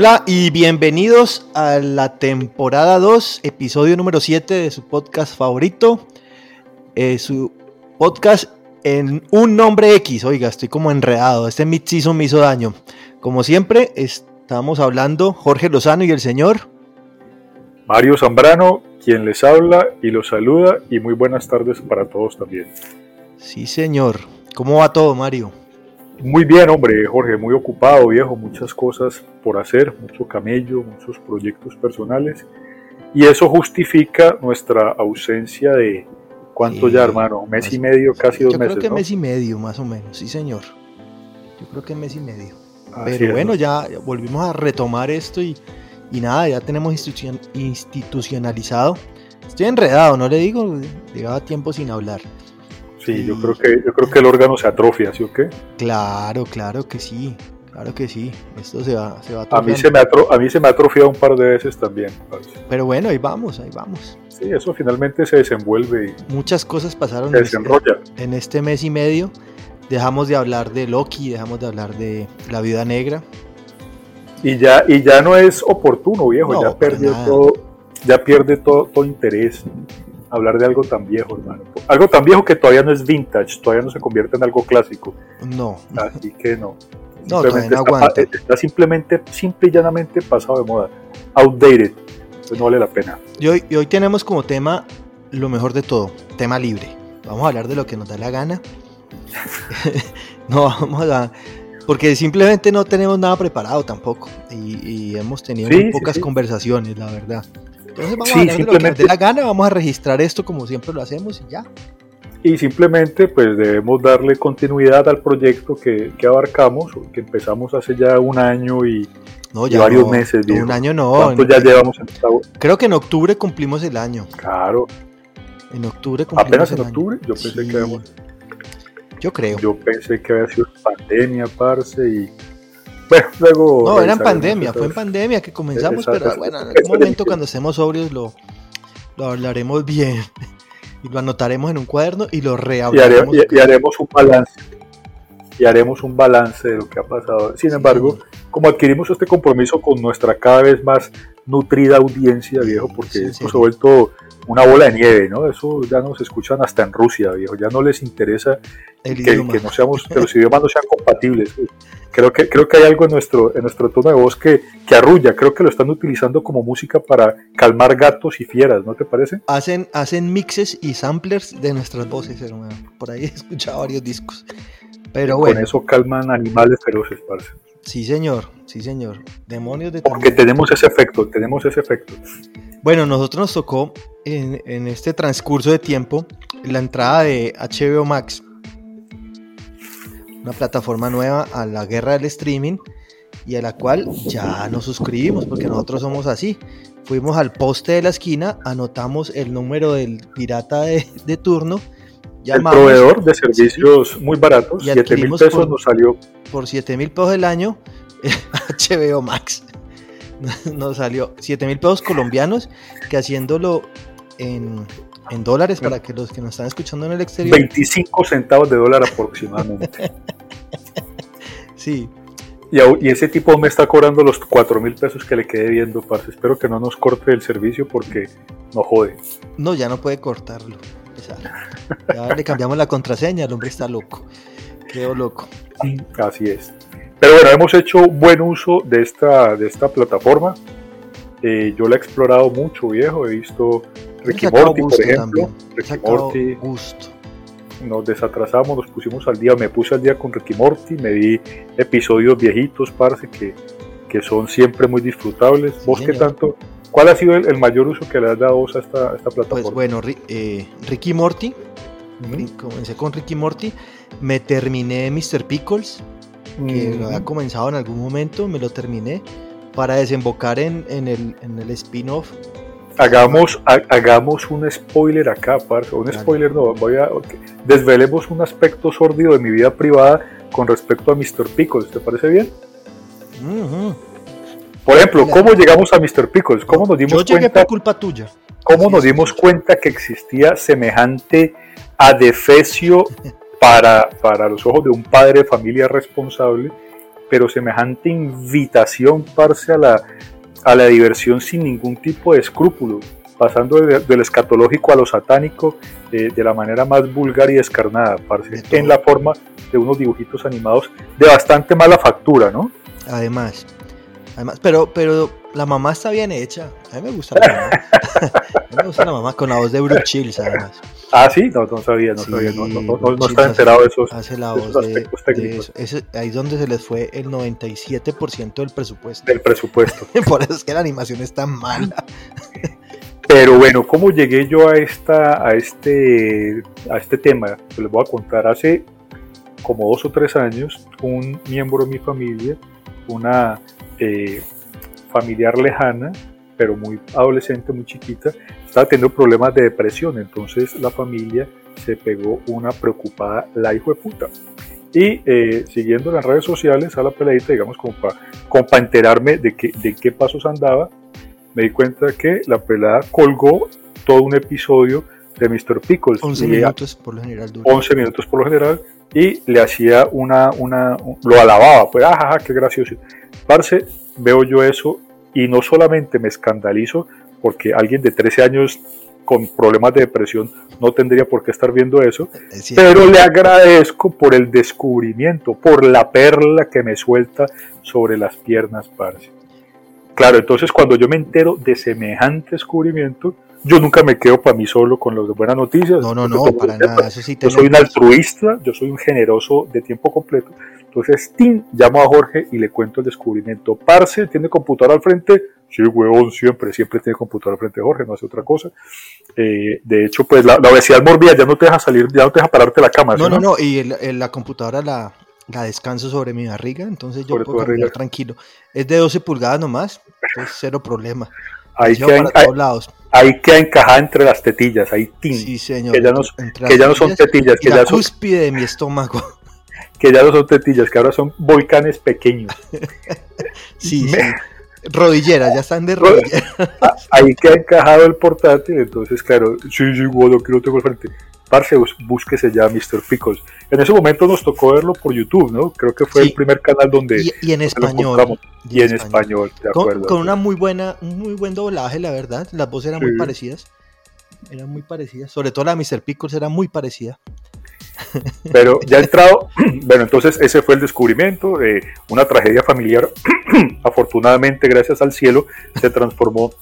Hola y bienvenidos a la temporada 2, episodio número 7 de su podcast favorito. Eh, su podcast en un nombre X. Oiga, estoy como enredado. Este mid-season me hizo daño. Como siempre, estamos hablando Jorge Lozano y el señor Mario Zambrano, quien les habla y los saluda. Y muy buenas tardes para todos también. Sí, señor. ¿Cómo va todo, Mario? Muy bien, hombre, Jorge, muy ocupado, viejo, muchas cosas por hacer, mucho camello, muchos proyectos personales. Y eso justifica nuestra ausencia de, ¿cuánto ya, hermano? ¿Un mes y medio, casi dos meses? Yo creo que mes y medio, más o menos, sí, señor. Yo creo que mes y medio. Pero bueno, ya volvimos a retomar esto y, y nada, ya tenemos institucionalizado. Estoy enredado, no le digo, llevaba tiempo sin hablar. Sí, yo creo que yo creo que el órgano se atrofia, ¿sí o qué? Claro, claro que sí. Claro que sí, esto se va, se va a mí se, me a mí se me ha atrofiado un par de veces también. Pero bueno, ahí vamos, ahí vamos. Sí, eso finalmente se desenvuelve. Y Muchas cosas pasaron se en, este, en este mes y medio. Dejamos de hablar de Loki, dejamos de hablar de la Viuda Negra. Y ya, y ya no es oportuno, viejo, ya perdió todo, ya pierde todo, todo interés hablar de algo tan viejo, hermano. Algo tan viejo que todavía no es vintage, todavía no se convierte en algo clásico. No. Así que no. No, no está, está, simplemente, simple y llanamente pasado de moda. Outdated. Entonces no vale la pena. Y hoy, y hoy tenemos como tema lo mejor de todo, tema libre. Vamos a hablar de lo que nos da la gana. no, vamos a... Porque simplemente no tenemos nada preparado tampoco. Y, hemos tenido muy pocas conversaciones, la verdad. Entonces vamos a hablar de lo que nos dé la gana, vamos a registrar esto como siempre lo hacemos y ya. Y simplemente pues debemos darle continuidad al proyecto que, que abarcamos, que empezamos hace ya un año y, varios meses. Un año no. ¿Cuánto ya llevamos en Creo que en octubre cumplimos el año. Claro. En octubre cumplimos Apenas en octubre, yo pensé que habíamos... Yo creo. Yo pensé que había sido pandemia, parce, y luego. No, era en pandemia, fue en pandemia que comenzamos, pero bueno, en algún momento cuando estemos sobrios lo, lo hablaremos bien y lo anotaremos en un cuaderno y lo rehablaremos. Y, haremos un balance. Y haremos un balance de lo que ha pasado. Sin embargo, como adquirimos este compromiso con nuestra cada vez más nutrida audiencia, viejo, porque esto se ha vuelto una bola de nieve, ¿no? Eso ya nos escuchan hasta en Rusia, viejo. Ya no les interesa que, que, no seamos, que los idiomas no sean compatibles. Creo que, creo que hay algo en nuestro, en nuestro tono de voz que, que arrulla. Creo que lo están utilizando como música para calmar gatos y fieras, ¿no te parece? Hacen, hacen mixes y samplers de nuestras voces, hermano. Por ahí he escuchado varios discos. Pero bueno. Con eso calman animales feroces, parece. Sí, señor, sí, señor. Demonios de Porque tenemos ese efecto, tenemos ese efecto. Bueno, nosotros nos tocó en, en este transcurso de tiempo la entrada de HBO Max una plataforma nueva a la guerra del streaming y a la cual ya nos suscribimos porque nosotros somos así. Fuimos al poste de la esquina, anotamos el número del pirata de, turno. Llamamos, el proveedor de servicios muy baratos, 7 mil pesos nos salió. Por 7 mil pesos el año, HBO Max. Nos salió 7 mil pesos colombianos, que haciéndolo en, en dólares para que los que nos están escuchando en el exterior. 25 centavos de dólar aproximadamente. sí. Y, ese tipo me está cobrando los 4 mil pesos que le quedé viendo, parce. Espero que no nos corte el servicio porque no jode. No, ya no puede cortarlo. Ya le cambiamos la contraseña, el hombre está loco. Quedó loco. Así es. Pero bueno, hemos hecho buen uso de esta, de esta plataforma. Eh, yo la he explorado mucho, viejo. He visto Ricky Morty, por ejemplo. Ricky Morty. Gusto. nos desatrasamos, nos pusimos al día, me puse al día con Ricky Morty, me di episodios viejitos, parce, que, que son siempre muy disfrutables. ¿Vos qué tanto? ¿Cuál ha sido el, mayor uso que le has dado a esta, esta plataforma? Pues bueno, eh, Ricky Morty, comencé con Ricky Morty, me terminé Mr. Pickles, que lo había comenzado en algún momento, me lo terminé para desembocar en, en el, en el spin-off. Hagamos, hagamos un spoiler acá, parce. Un spoiler no, voy a. Desvelemos un aspecto sórdido de mi vida privada con respecto a Mr. Pickles, ¿te parece bien? Por ejemplo, ¿cómo llegamos a Mr. Pickles? ¿Cómo nos dimos Yo llegué por culpa tuya. ¿Cómo nos dimos cuenta que existía semejante adefesio para, para los ojos de un padre de familia responsable? pero semejante invitación, parce, a la, a la diversión sin ningún tipo de escrúpulo, pasando del escatológico a lo satánico eh, de la manera más vulgar y descarnada, parce, en la forma de unos dibujitos animados de bastante mala factura, ¿no? Además, además pero, pero la mamá está bien hecha. A mí me gusta la mamá. a mí me gusta la mamá con la voz de Bruce Chills, además. Ah, sí, no, no sabía, no sabía, no, no, no, estaba enterado de esos, hace la voz aspectos técnicos. ahí es donde se les fue el 97% del presupuesto. Del presupuesto. Por eso es que la animación es tan mala. Pero bueno, ¿cómo llegué yo a esta, a este, a este tema? les voy a contar. Hace como dos o tres años, un miembro de mi familia, una eh, familiar lejana, pero muy adolescente, muy chiquita, estaba teniendo problemas de depresión, entonces la familia se pegó una preocupada la hijo de puta. Y eh, siguiendo las redes sociales a la peladita, digamos, como para enterarme de, que, de qué pasos andaba, me di cuenta que la pelada colgó todo un episodio de Mr. Pickles. 11 minutos por lo general. 11 minutos por lo general. Y le hacía una, una, lo alababa, pues, ajaja, qué gracioso. Parce, veo yo eso y no solamente me escandalizo porque alguien de 13 años con problemas de depresión no tendría por qué estar viendo eso, pero le agradezco por el descubrimiento, por la perla que me suelta sobre las piernas, parce. Claro, entonces cuando yo me entero de semejante descubrimiento, yo nunca me quedo para mí solo con las buenas noticias. No, no, no, para nada. yo soy un altruista, yo soy un generoso de tiempo completo. Entonces, Tim, llamo a Jorge y le cuento el descubrimiento. Parce, ¿tiene computadora al frente? Sí, huevón, siempre, siempre tiene computadora al frente Jorge, no hace otra cosa. Eh, de hecho, pues la, obesidad morbida ya no te deja salir, ya no te deja pararte la cama. No, no, no, y la computadora la, la descanso sobre mi barriga, entonces yo puedo caminar tranquilo. Es de 12 pulgadas nomás, es cero problema. Ahí queda, ahí, queda encajada entre las tetillas, ahí tin, sí, señor, que ya no, que ya no son tetillas, que la ya cúspide de mi estómago que ya no son tetillas, que ahora son volcanes pequeños. sí, sí. Rodilleras, ya están de rodilleras. Ahí queda encajado el portátil, entonces, claro, sí, sí, bueno, que lo tengo al frente. Parce, búsquese ya Mr. Pickles. En ese momento nos tocó verlo por YouTube, ¿no? Creo que fue el primer canal donde. Y, en español. Y, en español, de acuerdo. Con, una muy buena, un muy buen doblaje, la verdad. Las voces eran muy parecidas. Eran muy parecidas. Sobre todo la de Mr. Pickles era muy parecida. Pero ya entrado, bueno, entonces ese fue el descubrimiento, de una tragedia familiar, afortunadamente gracias al cielo, se transformó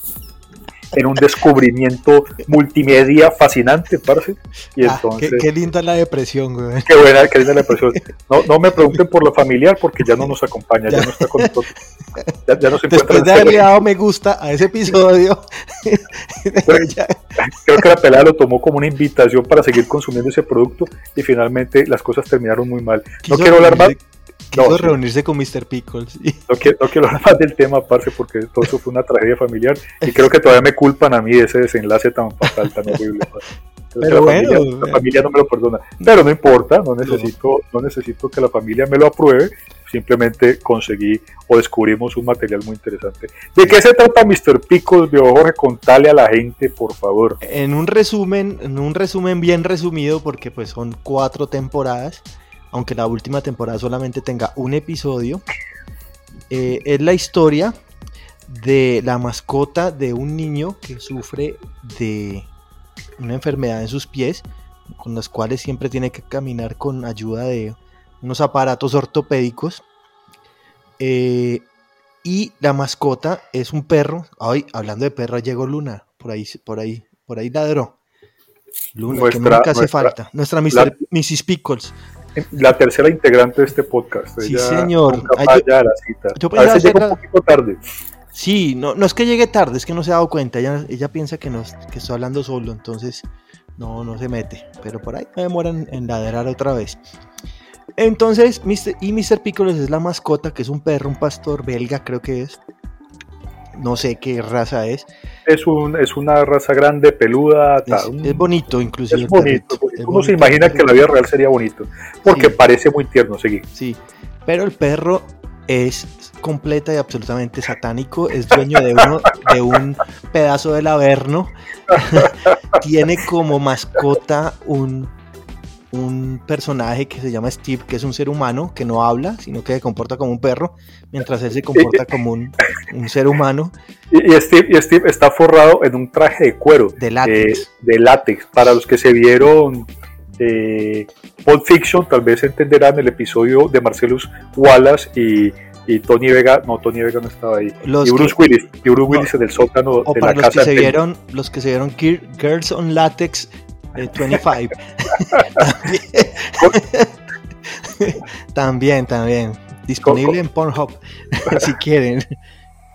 en un descubrimiento multimedia fascinante, parce. Y ah, entonces, qué, linda la depresión, güey. Qué buena, qué linda la depresión. No, no me pregunten por lo familiar porque ya no nos acompaña, ya, no está con nosotros. Ya, ya no se Después de haberle dado me gusta a ese episodio. Creo que la pelada lo tomó como una invitación para seguir consumiendo ese producto y finalmente las cosas terminaron muy mal. No quiero hablar más. Quiso reunirse con Mr. Pickles. No, quiero, no, quiero, hablar más del tema, aparte, porque todo eso fue una tragedia familiar y creo que todavía me culpan a mí de ese desenlace tan fatal, tan horrible. Pero la, familia, la familia no me lo perdona. Pero no importa, no necesito, no necesito que la familia me lo apruebe, simplemente conseguí o descubrimos un material muy interesante. ¿De qué se trata Mr. Pickles, de Jorge? Contale a la gente, por favor. En un resumen, en un resumen bien resumido, porque pues son cuatro temporadas aunque la última temporada solamente tenga un episodio, eh, es la historia de la mascota de un niño que sufre de una enfermedad en sus pies, con los cuales siempre tiene que caminar con ayuda de unos aparatos ortopédicos. Eh, y la mascota es un perro. Ay, hablando de perro, llegó Luna. Por ahí, por ahí, por ahí ladró. Luna, que nunca hace falta. Nuestra Mrs. Pickles. La tercera integrante de este podcast. Sí, señor. Yo, la cita. Yo a veces llega un poquito tarde. Sí, no, no es que llegue tarde, es que no se ha dado cuenta. Ella, ella piensa que, nos, que estoy hablando solo, entonces no, no se mete. Pero por ahí me demoran en laderar otra vez. Entonces, y Mr. Pickles es la mascota, que es un perro, un pastor belga, creo que es. No sé qué raza es. Es, un, es una raza grande, peluda. Es, bonito, inclusive. Es bonito. Uno se imagina que en la vida real sería bonito. Porque parece muy tierno, seguir. Sí, pero el perro es completa y absolutamente satánico, es dueño de, uno, de un pedazo del averno, tiene como mascota un, un personaje que se llama Steve, que es un ser humano que no habla, sino que se comporta como un perro, mientras él se comporta como un, ser humano. Y, Steve, y Steve está forrado en un traje de cuero. De látex. Eh, de látex. Para los que se vieron eh, Pulp Fiction, tal vez entenderán el episodio de Marcelus Wallace y, Tony Vega, no, Tony Vega no estaba ahí, y Bruce Willis, y Bruce Willis en el sótano de la los casa. Que se vieron, los que se vieron Girls on Latex 25. Eh, también, también. Disponible en Pornhub, si quieren.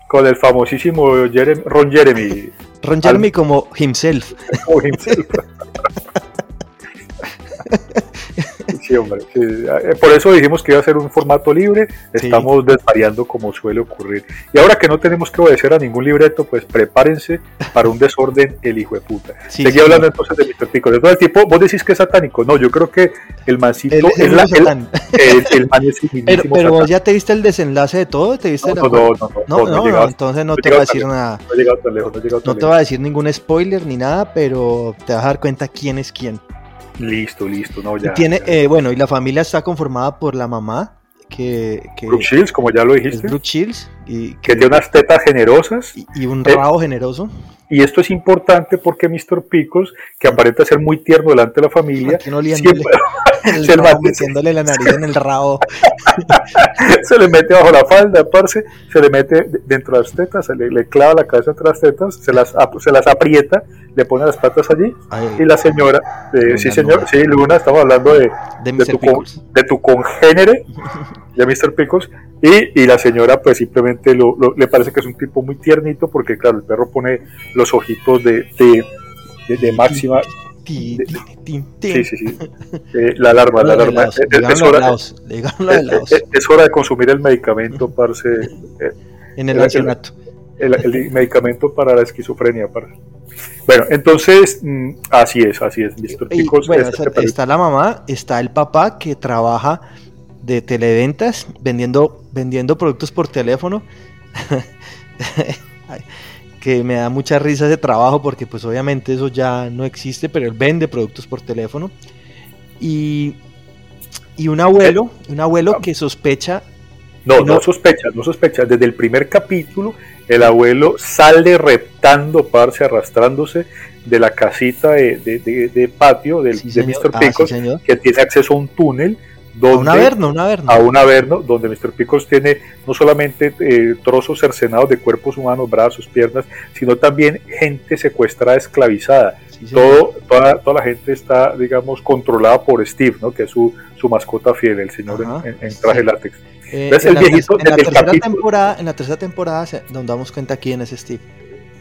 Con el famosísimo Ron Jeremy. Ron Jeremy como himself. Como himself. Sí, hombre. Eh, por eso dijimos que iba a ser un formato libre. Estamos desvariando como suele ocurrir. Y ahora que no tenemos que obedecer a ningún libreto, pues prepárense para un desorden el hijo de puta. Seguí hablando entonces de Mr. Pico. El tipo, vos decís que es satánico. No, yo creo que el mancito es el, el, man es Pero, pero vos ya te viste el desenlace de todo, ¿te viste no, no, no, no, no, no, entonces no te voy a decir nada. No te voy a decir ningún spoiler ni nada, pero te vas a dar cuenta quién es quién. Listo, listo, no, ya. tiene, Eh, bueno, y la familia está conformada por la mamá, que, que Brooke Shields, como ya lo dijiste. Brooke Shields. Y, que, tiene unas tetas generosas. Y, un rabo generoso. Y esto es importante porque Mr. Picos, que aparenta ser muy tierno delante de la familia, siempre, el rabo, metiéndole la nariz en el rabo. se le mete bajo la falda, parce, se le mete dentro de las tetas, se le, clava la cabeza entre las tetas, se las, se las aprieta, le pone las patas allí, y la señora, eh, sí señor, sí Luna, estamos hablando de, de, tu, de tu congénere, de Mr. Picos, y, y, la señora pues simplemente lo, le parece que es un tipo muy tiernito porque claro, el perro pone los ojitos de, de, Sí, sí, sí. Eh, la alarma, la alarma. Es, hora, es, hora de consumir el medicamento, parce. Eh, en el ancianato. El, el, medicamento para la esquizofrenia. Para... Bueno, entonces, mm, así es, así es, Mr. Bueno, está la mamá, está el papá que trabaja de televentas vendiendo, vendiendo productos por teléfono. que me da mucha risa ese trabajo porque pues obviamente eso ya no existe, pero él vende productos por teléfono. Y, y un abuelo, un abuelo que sospecha... No, no, sospecha, no sospecha. Desde el primer capítulo el abuelo sale reptando, parce, arrastrándose de la casita de, patio del, de Mr. Ah, Picos, que tiene acceso a un túnel a un averno, un averno. A un averno, donde Mr. Picos tiene no solamente eh, trozos cercenados de cuerpos humanos, brazos, piernas, sino también gente secuestrada, esclavizada. Todo, toda, toda, la gente está, digamos, controlada por Steve, ¿no? que es su, su mascota fiel, el señor en, traje látex. Eh, en, la, tercera temporada, en la tercera temporada nos damos cuenta quién es Steve.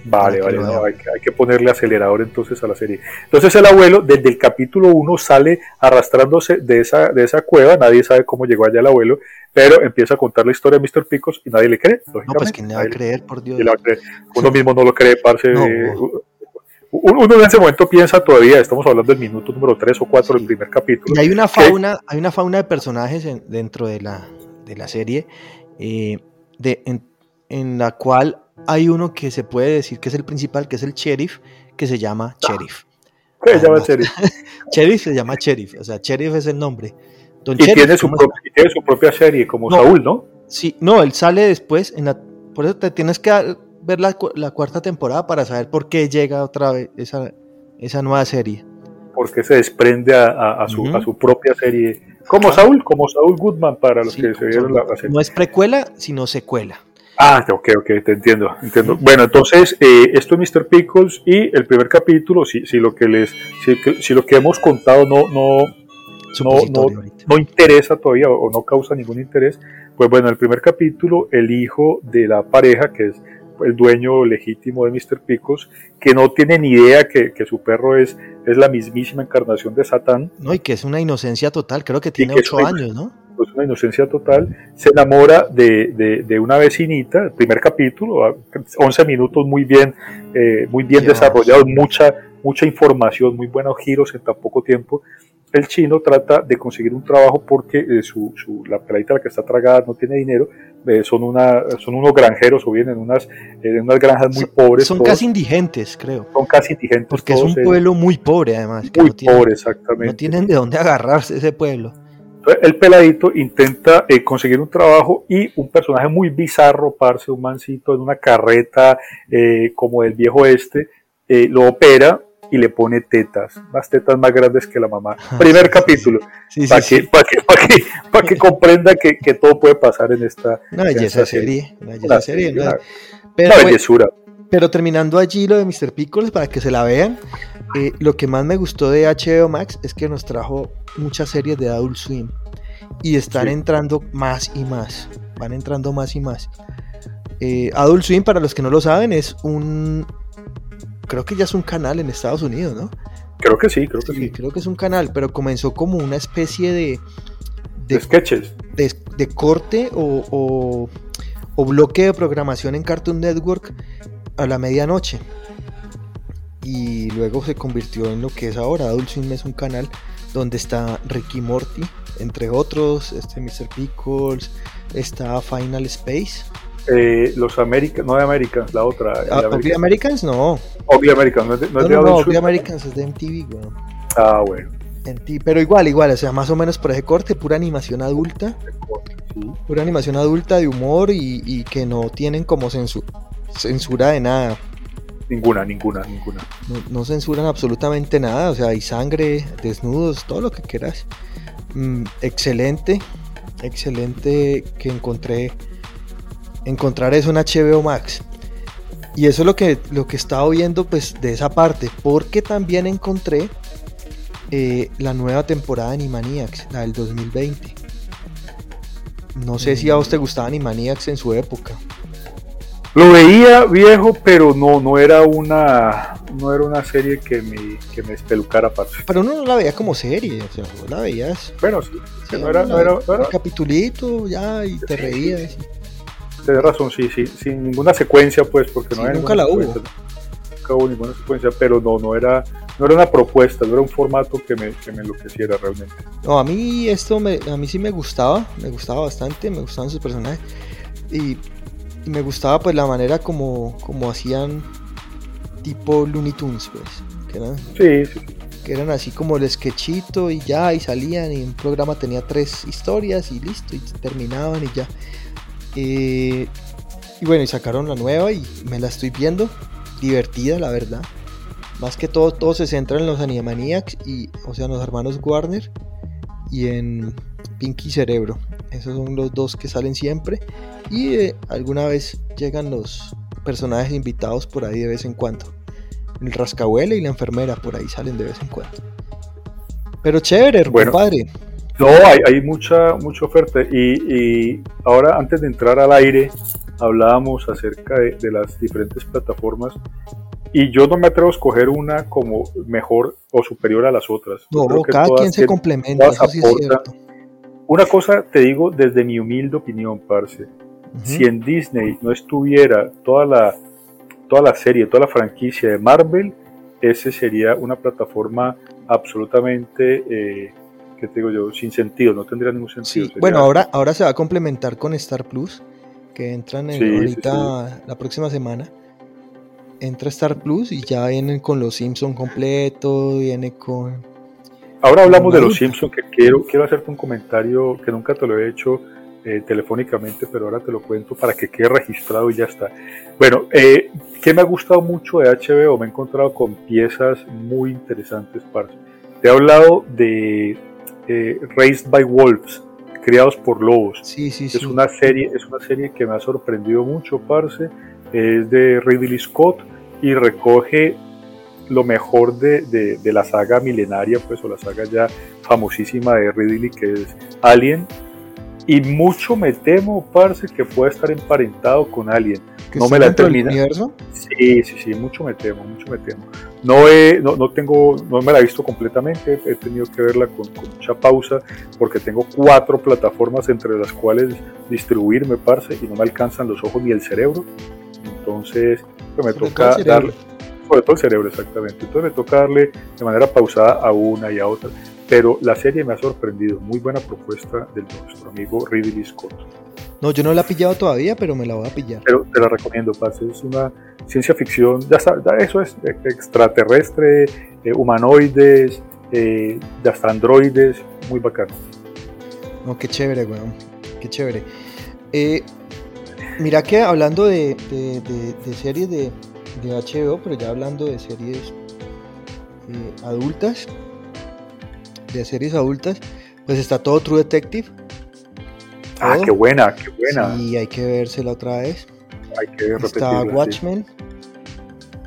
Vale, vale, no, hay, que ponerle acelerador entonces a la serie. Entonces el abuelo desde el capítulo 1 sale arrastrándose de esa, de esa cueva, nadie sabe cómo llegó allá el abuelo, pero empieza a contar la historia de Mr. Picos y nadie le cree. No, pues ¿quién le va a creer, por Dios? Uno mismo no lo cree, parce. Uno en ese momento piensa todavía, estamos hablando del minuto número 3 o 4 del primer capítulo. Y hay una fauna, hay una fauna de personajes dentro de la, de la serie eh, de, en, en la cual hay uno que se puede decir que es el principal, que es el sheriff, que se llama sheriff. ¿Qué se llama sheriff? sheriff se llama sheriff, o sea, sheriff es el nombre. y, tiene su tiene su propia serie, como Saúl, ¿no? Sí, no, él sale después, en la, por eso te tienes que ver la, cuarta temporada para saber por qué llega otra vez esa, esa nueva serie. Porque se desprende a, su, a su propia serie. Como Saúl, como Saúl Goodman para los que se vieron la, serie. No es precuela, sino secuela. Ah, ok, ok, te entiendo, entiendo. Bueno, entonces, eh, esto es Mr. Pickles y el primer capítulo, si, si lo que les, si, lo que hemos contado no, no, no, no, interesa todavía o no causa ningún interés, pues bueno, el primer capítulo, el hijo de la pareja, que es el dueño legítimo de Mr. Picos, que no tiene ni idea que, su perro es, es la mismísima encarnación de Satán. No, y que es una inocencia total, creo que tiene ocho años, ¿no? Es una inocencia total, se enamora de, de, una vecinita, el primer capítulo, 11 minutos muy bien, eh, muy bien desarrollados, mucha, mucha información, muy buenos giros en tan poco tiempo, el chino trata de conseguir un trabajo porque eh, su, su, la peladita la que está tragada no tiene dinero, eh, son, una, son unos granjeros o vienen unas, en unas granjas muy pobres. Son casi indigentes, creo. Son casi indigentes. Porque es un pueblo muy pobre además. Muy pobre, exactamente. No tienen de dónde agarrarse ese pueblo. El peladito intenta eh, conseguir un trabajo y un personaje muy bizarro, parce, un mancito en una carreta como del viejo este, lo opera y le pone tetas, más tetas más grandes que la mamá. Primer capítulo, para que, que, que, comprenda que, todo puede pasar en esta, una belleza serie. Una belleza serie, pero, bellezura. Pero terminando allí lo de Mr. Pickles, para que se la vean, eh, lo que más me gustó de HBO Max es que nos trajo muchas series de Adult Swim y están entrando más y más, van entrando más y más. Eh, Adult Swim, para los que no lo saben, es un, creo que ya es un canal en Estados Unidos, ¿no? Creo que sí, creo que sí. Creo que es un canal, pero comenzó como una especie de... De, sketches. De, corte o, o, bloque de programación en Cartoon Network a la medianoche. Y luego se convirtió en lo que es ahora. Adult Swim es un canal donde está Ricky Morty, entre otros, este Mr. Pickles, está Final Space eh, los Americans, no de Americans, la otra. Ah, Americans no. Obvi Americans, no es de, no, no, no, Americans es de MTV, güey. Ah, bueno. pero igual, igual, o sea, más o menos por ese corte, pura animación adulta. Pura animación adulta de humor y, y que no tienen como censura de nada. Ninguna, ninguna, ninguna. No, censuran absolutamente nada, o sea, hay sangre, desnudos, todo lo que quieras. Mm, excelente, excelente que encontré encontrar eso en HBO Max. Y eso es lo que, lo que he estado viendo pues, de esa parte, porque también encontré eh, la nueva temporada de Animaniacs, la del 2020. No sé si a vos te gustaba Animaniacs en su época. Lo veía viejo, pero no, no era una, no era una serie que me, que me espelucara aparte. Pero uno no la veía como serie, o sea, la veías. Bueno, sí, no, era, no, era, Un capitulito ya y te reías. Tienes razón, sí, sí, sin ninguna secuencia, pues, porque no hay nunca la hubo. Nunca hubo ninguna secuencia, pero no, no era, no era una propuesta, no era un formato que me, que me enloqueciera realmente. No, a mí esto me, a mí sí me gustaba, me gustaba bastante, me gustaban sus personajes y, me gustaba pues la manera como, como hacían tipo Looney Tunes, pues, que eran, sí, sí. que eran así como el sketchito y ya, y salían y un programa tenía tres historias y listo, y terminaban y ya. Eh, y bueno, y sacaron la nueva y me la estoy viendo. Divertida, la verdad. Más que todo, todo se centra en los Animaniacs y, o sea, en los hermanos Warner y en Pinky Cerebro. Esos son los dos que salen siempre. Y eh, alguna vez llegan los personajes invitados por ahí de vez en cuando. El rascahuele y la enfermera por ahí salen de vez en cuando. Pero chévere, bueno, padre. No, hay, hay mucha, mucha oferta. Y, ahora, antes de entrar al aire, hablábamos acerca de, las diferentes plataformas. Y yo no me atrevo a escoger una como mejor o superior a las otras. No, cada quien se complementa. Una cosa te digo desde mi humilde opinión, Parce. Si en Disney no estuviera toda la, toda la serie, toda la franquicia de Marvel, ese sería una plataforma absolutamente eh, te digo yo? Sin sentido, no tendría ningún sentido. Bueno, ahora, ahora se va a complementar con Star Plus, que entran en ahorita la próxima semana. Entra Star Plus y ya vienen con los Simpsons completo, viene con... Ahora hablamos de los Simpsons, que quiero, quiero hacerte un comentario que nunca te lo he hecho eh, telefónicamente, pero ahora te lo cuento para que quede registrado y ya está. Bueno, eh, que me ha gustado mucho de HBO, me he encontrado con piezas muy interesantes, para Te he hablado de eh, Raised by Wolves, Criados por Lobos. Sí, sí, es Una serie, es una serie que me ha sorprendido mucho, parce. Es de Ridley Scott y recoge lo mejor de, de, la saga milenaria, pues, o la saga ya famosísima de Ridley, que es Alien. Y mucho me temo, parce, que pueda estar emparentado con Alien. No me la he terminado. Sí, sí, sí, mucho me temo, mucho me temo. No, he, no, no, tengo, no me la he visto completamente, he tenido que verla con, mucha pausa porque tengo cuatro plataformas entre las cuales distribuirme, parce, y no me alcanzan los ojos ni el cerebro. Entonces, pues me toca darle, sobre todo el cerebro, exactamente. Entonces me toca darle de manera pausada a una y a otra. Pero la serie me ha sorprendido, muy buena propuesta de nuestro amigo Ridley Scott. No, yo no la he pillado todavía, pero me la voy a pillar. Pero te la recomiendo, parce. Es una ciencia ficción, ya eso es extraterrestre, eh, humanoides, eh, hasta androides, muy bacano. No, qué chévere, weón. Qué chévere. Eh, mira que hablando de, series de, de, HBO, pero ya hablando de series eh, adultas, de series adultas, pues está todo True Detective Ah, qué buena, qué buena. Y hay que vérsela otra vez. Hay que Está Watchmen.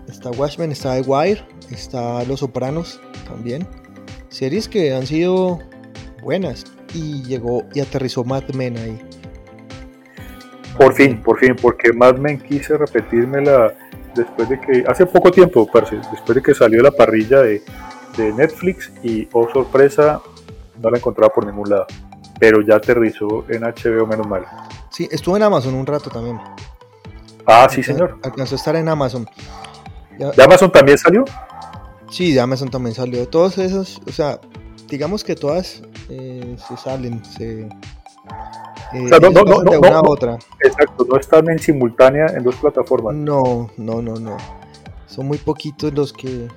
Está Watchmen, está The Wire, está Los Sopranos también. Series que han sido buenas. Y llegó y aterrizó Mad Men ahí. Por fin, por fin, porque Mad Men quise repetírmela después de que, hace poco tiempo, después de que salió la parrilla de, de Netflix y, oh sorpresa, no la encontraba por ningún lado pero ya aterrizó en HBO menos mal. Sí, estuvo en Amazon un rato también. Ah, sí, señor. Alcanzó a estar en Amazon. ¿De Amazon también salió? Sí, de Amazon también salió. Todos esos, o sea, digamos que todas eh, se salen, se... Eh, no, no, no, de una a otra. Exacto, no están en simultánea en dos plataformas. No, no, no, no. Son muy poquitos los que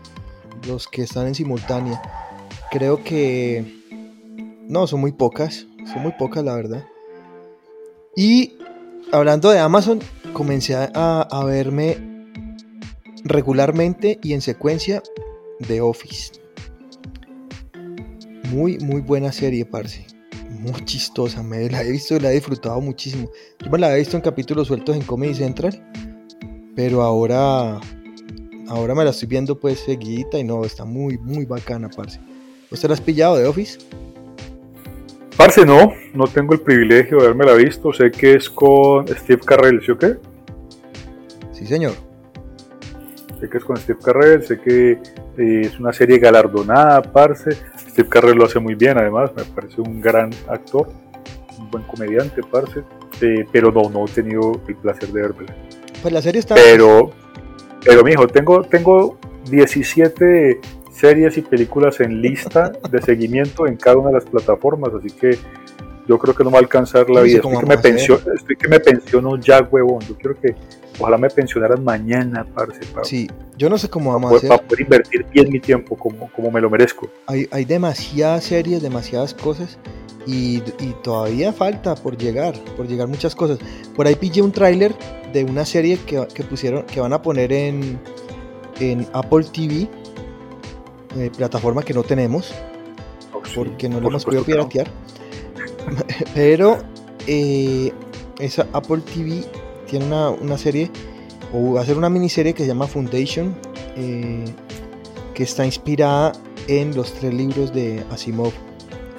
los que están en simultánea. Creo que no, son muy pocas. Son muy pocas, la verdad. Y hablando de Amazon, comencé a, verme regularmente y en secuencia de Office. Muy, muy buena serie, parce. Muy chistosa. Me la he visto y la he disfrutado muchísimo. Yo me la he visto en capítulos sueltos en Comedy Central. Pero ahora. Ahora me la estoy viendo pues seguidita y no, está muy, muy bacana, parce. ¿Usted la has pillado de Office? Parce, no, no tengo el privilegio de haberme la visto. Sé que es con Steve Carrell, ¿sí o qué? Sí, señor. Sé que es con Steve Carrell, sé que eh, es una serie galardonada, parce. Steve Carrell lo hace muy bien, además, me parece un gran actor, un buen comediante, parce. Eh, pero no, no he tenido el placer de verla. Pues la serie está. Pero, pero mijo, tengo, tengo 17 series y películas en lista de seguimiento en cada una de las plataformas, así que yo creo que no va a alcanzar la vida. Estoy que, me pensiono, estoy que me pensiono ya, huevón. Yo quiero que ojalá me pensionaran mañana, parce. sí, yo no sé cómo vamos a hacer. Para poder invertir bien mi tiempo como, como me lo merezco. Hay, hay demasiadas series, demasiadas cosas y, y, todavía falta por llegar, por llegar muchas cosas. Por ahí pillé un tráiler de una serie que, que, pusieron, que van a poner en, en Apple TV eh, plataforma que no tenemos, oh, porque no lo hemos podido piratear. Pero eh, esa Apple TV tiene una, serie, o va a ser una miniserie que se llama Foundation, eh, que está inspirada en los tres libros de Asimov.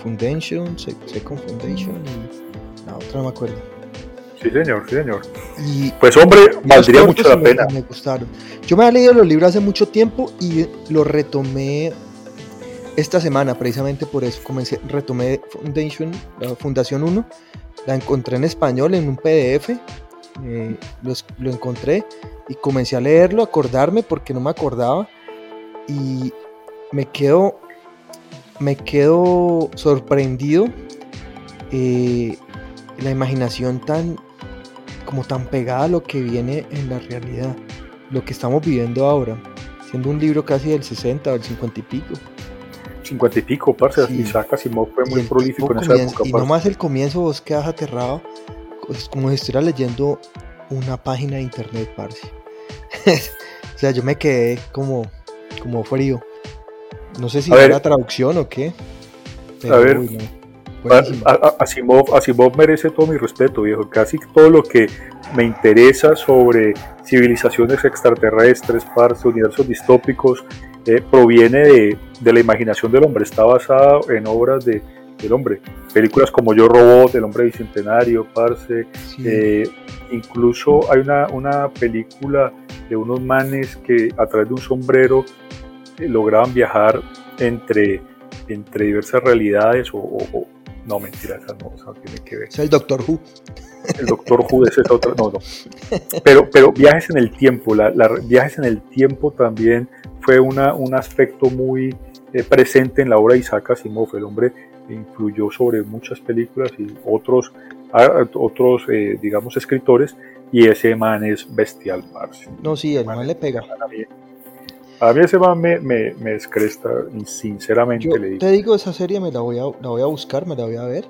Foundation, Second Foundation y la otra no me acuerdo. Sí, señor, sí, señor. Y pues hombre, valdría mucho la pena. Me gustaron. Yo me había leído los libros hace mucho tiempo y los retomé esta semana, precisamente por eso comencé, retomé Foundation, la Fundación 1, la encontré en español en un PDF, eh, lo encontré y comencé a leerlo, acordarme porque no me acordaba y me quedo, me quedo sorprendido eh, la imaginación tan como tan pegada a lo que viene en la realidad, lo que estamos viviendo ahora, siendo un libro casi del 60 o del 50 y pico. 50 y pico, parce, sí. Isaac Asimov fue muy prolífico en esa época. Y nomás el comienzo vos quedas aterrado, es como si estuviera leyendo una página de internet, parce. o sea, yo me quedé como, como frío. No sé si era la traducción o qué. a ver, Asimov, Asimov merece todo mi respeto, viejo. Casi todo lo que me interesa sobre civilizaciones extraterrestres, partes, universos distópicos, eh, proviene de, de, la imaginación del hombre. Está basado en obras de, del hombre. Películas como Yo Robot, El Hombre Bicentenario, Parce. Eh, incluso hay una, una película de unos manes que a través de un sombrero eh, lograban viajar entre, entre diversas realidades o, no, mentira, esa no, esa tiene que ver. Es el Doctor Who. El Doctor Who es otra, no, no. Pero, pero viajes en el tiempo, la, viajes en el tiempo también fue una, un aspecto muy eh, presente en la obra de Isaac Asimov, el hombre influyó sobre muchas películas y otros, otros eh, digamos, escritores, y ese man es bestial, No, sí, el man, le pega. A mí, ese man me, me, me descresta, sinceramente le digo. Te digo, esa serie me la voy a, la voy a buscar, me la voy a ver.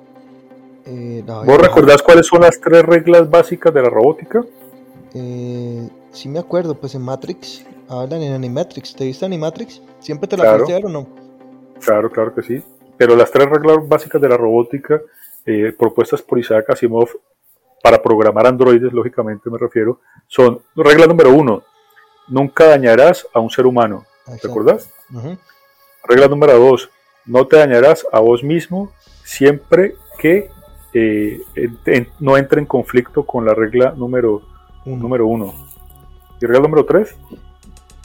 Eh, ¿Vos recordás cuáles son las tres reglas básicas de la robótica? Eh, sí me acuerdo, pues en Matrix, hablan en Animatrix. ¿Te viste Animatrix? ¿Siempre te la claro. o no? Claro, claro que sí. Pero las tres reglas básicas de la robótica eh, propuestas por Isaac Asimov para programar androides, lógicamente me refiero, son regla número uno, nunca dañarás a un ser humano. ¿Te acordás? Regla número dos, no te dañarás a vos mismo siempre que eh, no entre en conflicto con la regla número, número uno. ¿Y regla número tres?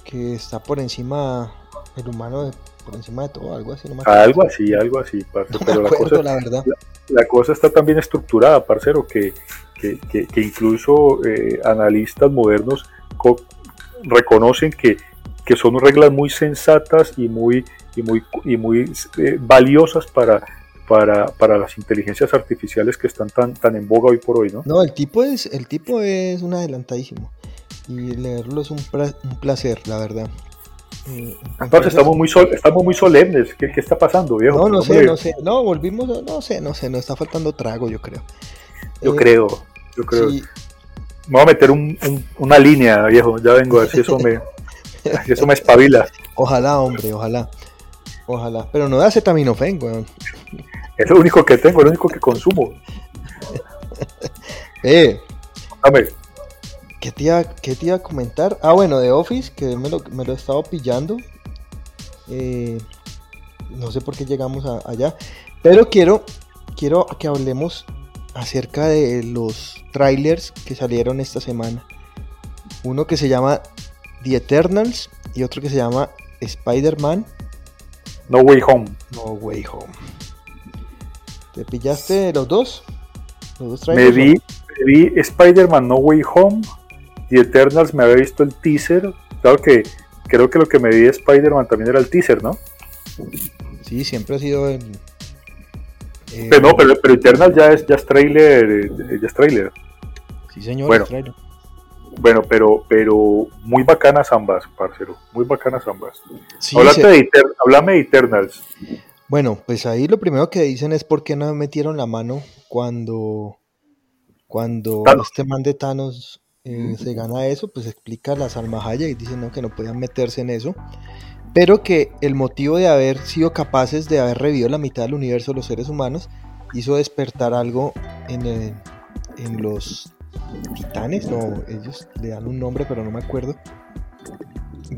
Que está por encima el humano por encima de todo, algo así. algo así, algo así, pero la, cosa, la, verdad. La, cosa está tan bien estructurada, parcero, que, que, que, incluso eh, analistas modernos reconocen que, que son reglas muy sensatas y muy, y muy, y muy eh, valiosas para, para, para, las inteligencias artificiales que están tan, tan en boga hoy por hoy, ¿no? No, el tipo es, el tipo es un adelantadísimo. Y leerlo es un, un placer, la verdad. Entonces estamos muy, estamos muy solemnes. ¿Qué, ¿Qué, está pasando, viejo? No, no sé, no sé. No, volvimos, no sé, no sé. Nos está faltando trago, yo creo. Yo eh, creo, yo creo. Me voy a meter un, una línea, viejo. Ya vengo, a ver si eso me, si eso me espabila. Ojalá, hombre, ojalá. Ojalá. Pero no da acetaminofén, weón. Es lo único que tengo, es lo único que consumo. eh. Dame. ¿Qué te, iba, ¿Qué te, iba, a comentar? Ah, bueno, de Office, que me lo, me lo he estado pillando. Eh, no sé por qué llegamos allá. Pero quiero, quiero que hablemos acerca de los trailers que salieron esta semana. Uno que se llama The Eternals y otro que se llama Spider-Man. No Way Home. No Way Home. ¿Te pillaste los dos? ¿Los dos trailers? Me vi, me vi Spider-Man No Way Home y Eternals me había visto el teaser. Claro que creo que lo que me vi de Spider-Man también era el teaser, ¿no? Sí, siempre ha sido el. pero no, pero, pero Eternals ya es, ya es trailer. Eh, ya es trailer. Sí, señor, bueno, Bueno, pero, pero muy bacanas ambas, parcero. Muy bacanas ambas. Sí, de Háblame de Eternals. Bueno, pues ahí lo primero que dicen es por qué no metieron la mano cuando, cuando este man de Thanos eh, se gana eso, pues explica las almahayas y dicen ¿no? que no podían meterse en eso, pero que el motivo de haber sido capaces de haber revivido la mitad del universo de los seres humanos hizo despertar algo en, en los titanes, no, ellos le dan un nombre pero no me acuerdo,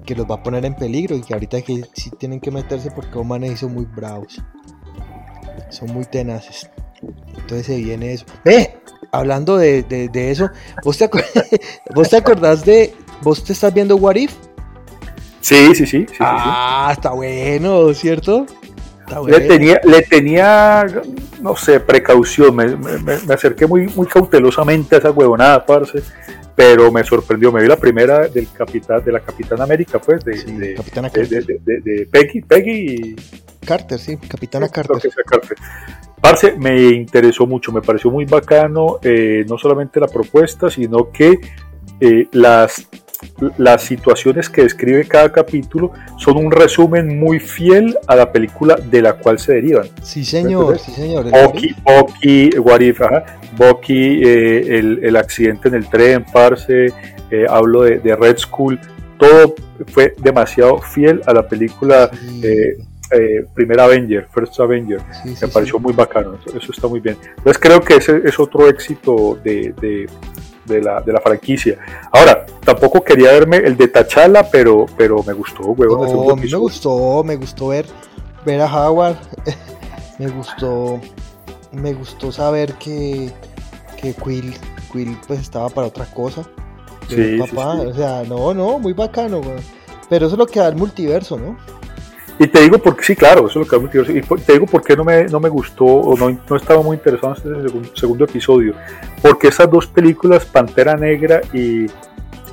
que los va a poner en peligro y que ahorita que sí tienen que meterse porque humanos son muy bravos, son muy tenaces. Entonces se viene eso. ¡Ve! hablando de, eso, ¿vos te, ¿vos te acordás de. ¿Vos te estás viendo What If? Sí, sí, sí. ah, está bueno, ¿cierto? Le, tenía, le tenía, no sé, precaución. Me, me, acerqué muy, muy cautelosamente a esa huevonada, parce. Pero me sorprendió. Me vi la primera del capitán, de la Capitana América, pues, de, de, de, Peggy, Peggy Carter, sí, Capitana Carter. Parce, me interesó mucho, me pareció muy bacano, eh, no solamente la propuesta, sino que eh, las, las situaciones que describe cada capítulo son un resumen muy fiel a la película de la cual se derivan. Sí, señor, sí, señor. Bucky, Bucky, Bucky, eh, el, el, accidente en el tren, parce, hablo de, de, Red School, todo fue demasiado fiel a la película eh, primer Avenger, First Avenger. me pareció muy bacano, eso, está muy bien. Entonces creo que ese es otro éxito de, de, la, de la franquicia. Ahora, tampoco quería verme el de Tachala, pero, pero me gustó, huevón. me gustó, me gustó ver, ver a Howard, me gustó, me gustó saber que, que Quill, Quill pues estaba para otra cosa. Sí, papá, o sea, no, no, muy bacano, Pero eso es lo que da el multiverso, ¿no? Y te digo porque sí, claro, eso es lo que multiverso. Y te digo por qué no me, no me gustó o no, no estaba muy interesado en este segundo, segundo episodio. Porque esas dos películas, Pantera Negra y,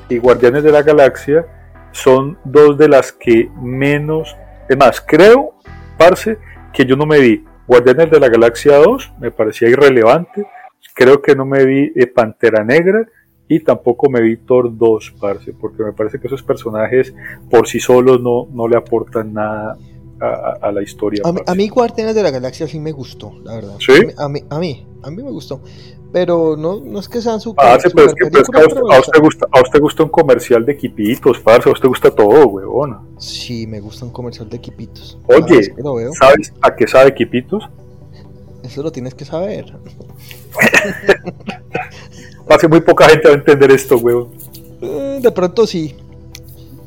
y Guardianes de la Galaxia, son dos de las que menos. Es más, creo, Parce, que yo no me vi Guardianes de la Galaxia 2, me parecía irrelevante. Creo que no me vi eh, Pantera Negra y tampoco me vi Thor 2, parce, porque me parece que esos personajes por sí solos no, no le aportan nada a, la historia. A, mí Guardianes de la Galaxia sí me gustó, la verdad. ¿Sí? A mí, a mí, a mí me gustó. Pero no, no es que sean super. Ah, sí, pero es que, a, usted, gusta, a usted gusta un comercial de equipitos, parce, a usted gusta todo, huevón. Sí, me gusta un comercial de equipitos. Oye, ¿sabes a qué sabe equipitos? Eso lo tienes que saber. Hace muy poca gente va a entender esto, weón. Eh, de pronto sí.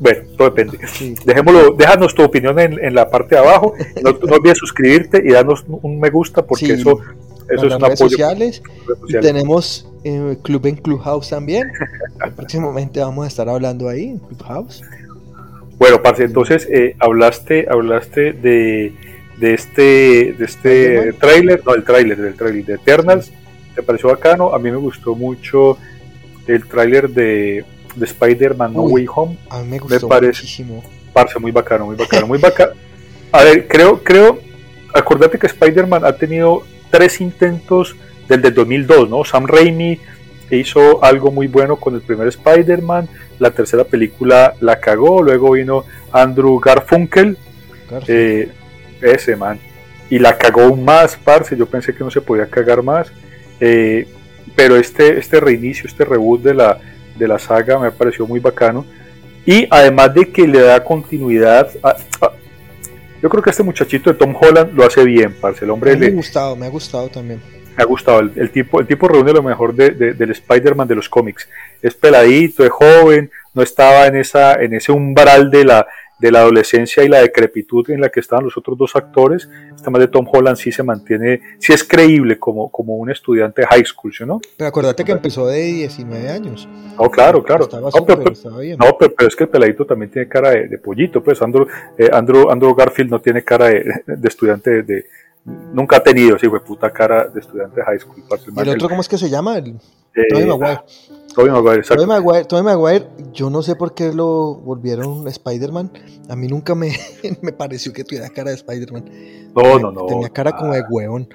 Bueno, todo depende. Dejémoslo, déjanos tu opinión en, la parte de abajo. No, no, olvides suscribirte y darnos un me gusta porque eso, eso es un redes Sociales. Tenemos eh, Club en Clubhouse también. Próximamente vamos a estar hablando ahí en Clubhouse. Bueno, parce, entonces eh, hablaste, hablaste de, de este, de este tráiler, no, el tráiler, del tráiler de Eternals me pareció bacano. A mí me gustó mucho el tráiler de, de Spider-Man No Way Home. A mí me gustó me parece, muchísimo. Muy bacano, muy bacano, muy bacano. A ver, creo, creo, acordate que Spider-Man ha tenido tres intentos desde el 2002, ¿no? Sam Raimi hizo algo muy bueno con el primer Spider-Man, la tercera película la cagó, luego vino Andrew Garfunkel, eh, ese man, y la cagó aún más, parce, yo pensé que no se podía cagar más, eh, pero este, este reinicio, este reboot de la, de la saga me pareció muy bacano. Y además de que le da continuidad yo creo que este muchachito de Tom Holland lo hace bien, parce. El hombre me ha gustado, me ha gustado también. Me ha gustado. El, tipo, el tipo reúne lo mejor de, del Spider-Man de los cómics. Es peladito, es joven, no estaba en esa, en ese umbral de la, de la adolescencia y la decrepitud en la que estaban los otros dos actores, este más de Tom Holland sí se mantiene, sí es creíble como, como un estudiante de high school, ¿no? Pero acuérdate que empezó de 19 años. Oh, claro, claro. no, pero, es que el peladito también tiene cara de, pollito, pues Andrew, eh, Andrew, Andrew, Garfield no tiene cara de, estudiante de, nunca ha tenido, sí, fue puta cara de estudiante de high school. ¿Y el otro cómo es que se llama? El, eh, Maguire. Tobey Maguire, Tobey Maguire, yo no sé por qué lo volvieron Spider-Man. A mí nunca me, me, pareció que tuviera cara de Spider-Man. No, no, no. Tenía cara como de hueón.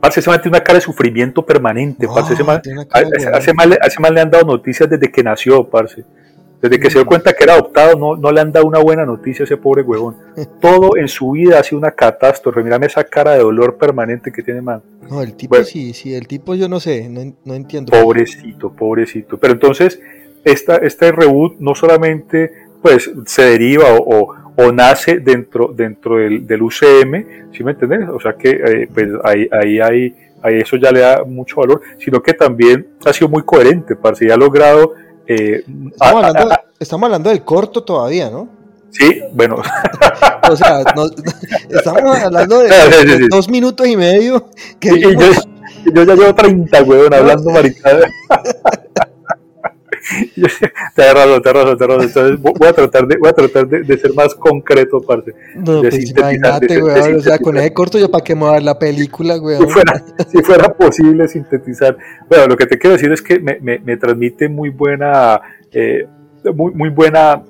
Parce, ese man tiene una cara de sufrimiento permanente. parce, ese, man, hace mal, le han dado noticias desde que nació, parce. Desde que se dio cuenta que era adoptado, no, no le han dado una buena noticia a ese pobre huevón. Todo en su vida ha sido una catástrofe. Mírame esa cara de dolor permanente que tiene, man. No, el tipo sí, sí, el tipo yo no sé, no, entiendo. Pobrecito, pobrecito. Pero entonces, esta, este reboot no solamente pues se deriva o, o, nace dentro, dentro del, del, UCM, ¿sí me entiendes? O sea que eh, pues ahí, ahí ahí eso ya le da mucho valor, sino que también ha sido muy coherente, parce, y ha logrado eh, estamos, hablando, del corto todavía, ¿no? Sí, bueno. o sea, estamos hablando de, dos minutos y medio. Que yo, ya llevo 30, weón, hablando maricada. te razón, te razón, te razón. Entonces voy a tratar de, voy a tratar de, ser más concreto, parce. No, de pues imagínate, weón. O sea, con ese corto yo para qué me la película, weón. Si fuera, si fuera posible sintetizar. Bueno, lo que te quiero decir es que me, me, me transmite muy buena, eh, muy, muy buena.